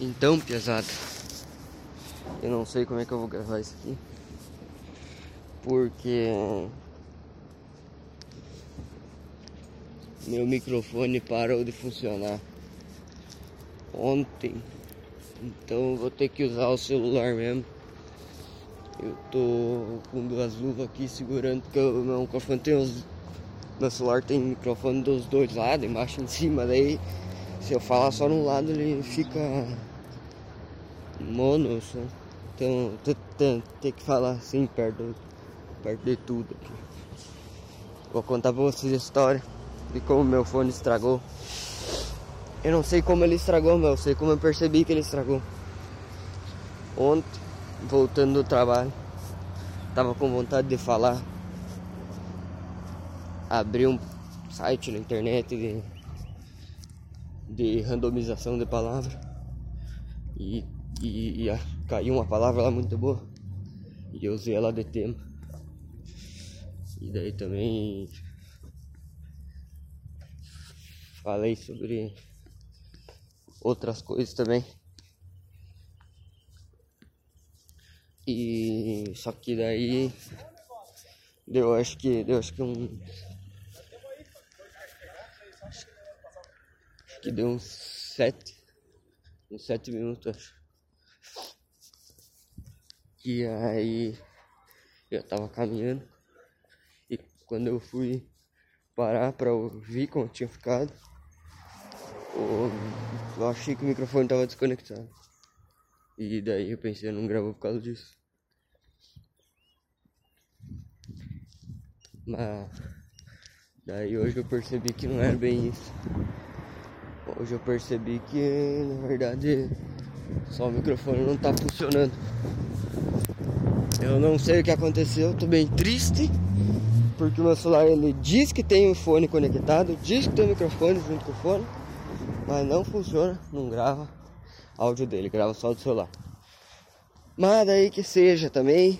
Então, pesado, eu não sei como é que eu vou gravar isso aqui, porque meu microfone parou de funcionar ontem, então vou ter que usar o celular mesmo. Eu tô com duas luvas aqui segurando, porque o meu microfone tem os. Meu celular tem microfone dos dois lados, embaixo em cima, daí se eu falar só num lado ele fica mono, então tem, tem que falar assim perto, perto de tudo aqui. Vou contar pra vocês a história de como meu fone estragou. Eu não sei como ele estragou, mas eu sei como eu percebi que ele estragou. Ontem, voltando do trabalho, tava com vontade de falar. Abri um site na internet de de randomização de palavra e, e, e caiu uma palavra lá muito boa e eu usei ela de tema. E daí também falei sobre outras coisas também. E só que daí deu acho que deu acho que um que deu uns sete, uns sete minutos, acho. E aí eu tava caminhando e quando eu fui parar pra ouvir como tinha ficado, eu achei que o microfone tava desconectado. E daí eu pensei, eu não gravou por causa disso. Mas daí hoje eu percebi que não era bem isso. Hoje eu percebi que na verdade só o microfone não tá funcionando. Eu não sei o que aconteceu, tô bem triste porque o meu celular ele diz que tem um fone conectado, diz que tem um microfone junto com o fone, mas não funciona, não grava áudio dele, grava só do celular. Mas daí que seja também,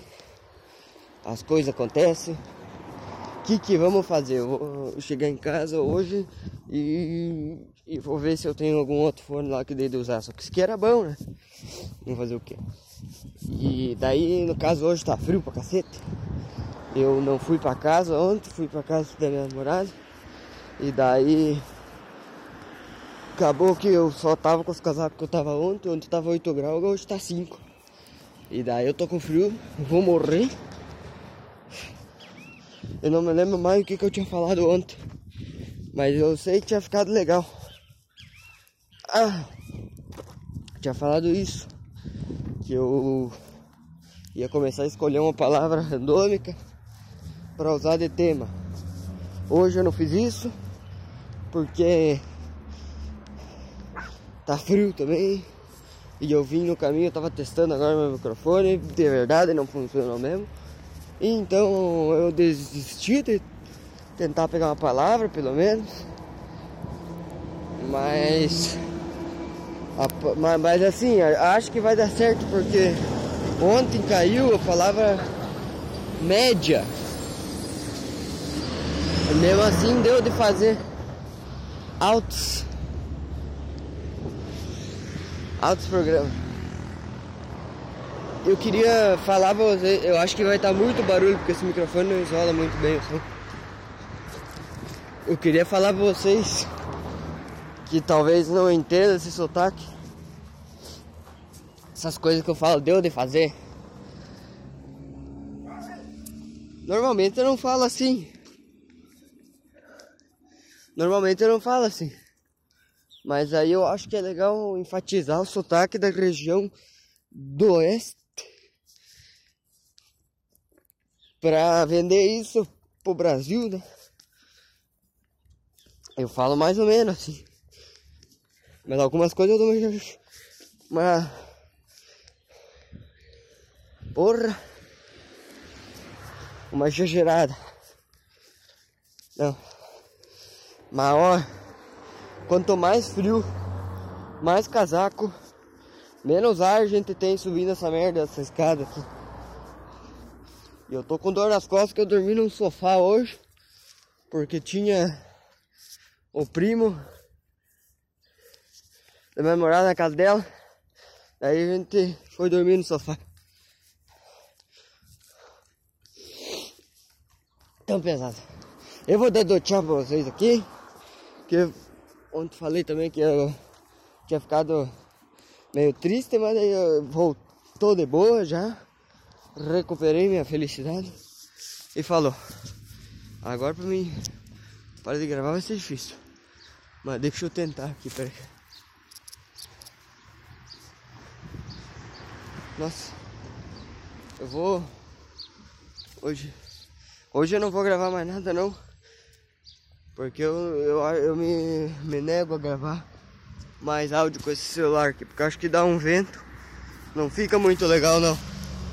as coisas acontecem. O que, que vamos fazer? Eu vou chegar em casa hoje e, e vou ver se eu tenho algum outro fone lá que dei de usar. Só que isso aqui era bom, né? Vamos fazer o quê? E daí, no caso, hoje tá frio pra cacete. Eu não fui pra casa ontem, fui pra casa da minha namorada. E daí acabou que eu só tava com os casacos que eu tava ontem, ontem tava 8 graus, hoje tá 5. E daí eu tô com frio, vou morrer. Eu não me lembro mais o que, que eu tinha falado ontem. Mas eu sei que tinha ficado legal. Ah, tinha falado isso. Que eu ia começar a escolher uma palavra randômica para usar de tema. Hoje eu não fiz isso porque tá frio também. E eu vim no caminho, eu tava testando agora meu microfone, de verdade não funcionou mesmo. Então eu desisti de tentar pegar uma palavra, pelo menos. Mas, mas, mas assim, acho que vai dar certo porque ontem caiu a palavra média. E mesmo assim deu de fazer altos altos programas. Eu queria falar pra você, eu acho que vai estar muito barulho porque esse microfone não isola muito bem assim. Eu queria falar pra vocês que talvez não entendam esse sotaque. Essas coisas que eu falo deu de fazer. Normalmente eu não falo assim. Normalmente eu não falo assim. Mas aí eu acho que é legal enfatizar o sotaque da região do oeste para vender isso pro Brasil, né? Eu falo mais ou menos assim. Mas algumas coisas eu dou uma. Porra! Uma exagerada. Não. Mas ó, quanto mais frio, mais casaco, menos ar a gente tem subindo essa merda, essa escada aqui. E eu tô com dor nas costas que eu dormi num sofá hoje. Porque tinha o primo da minha namorada na casa dela. Aí a gente foi dormir no sofá. Tão pesado. Eu vou dar tchau pra vocês aqui. Que ontem falei também que eu tinha ficado meio triste, mas aí voltou de boa já. Recuperei minha felicidade. E falou. Agora pra mim para de gravar vai ser difícil. Mas deixa eu tentar aqui, peraí. Nossa. Eu vou. Hoje. Hoje eu não vou gravar mais nada não. Porque eu, eu, eu me, me nego a gravar mais áudio com esse celular aqui. Porque acho que dá um vento. Não fica muito legal não.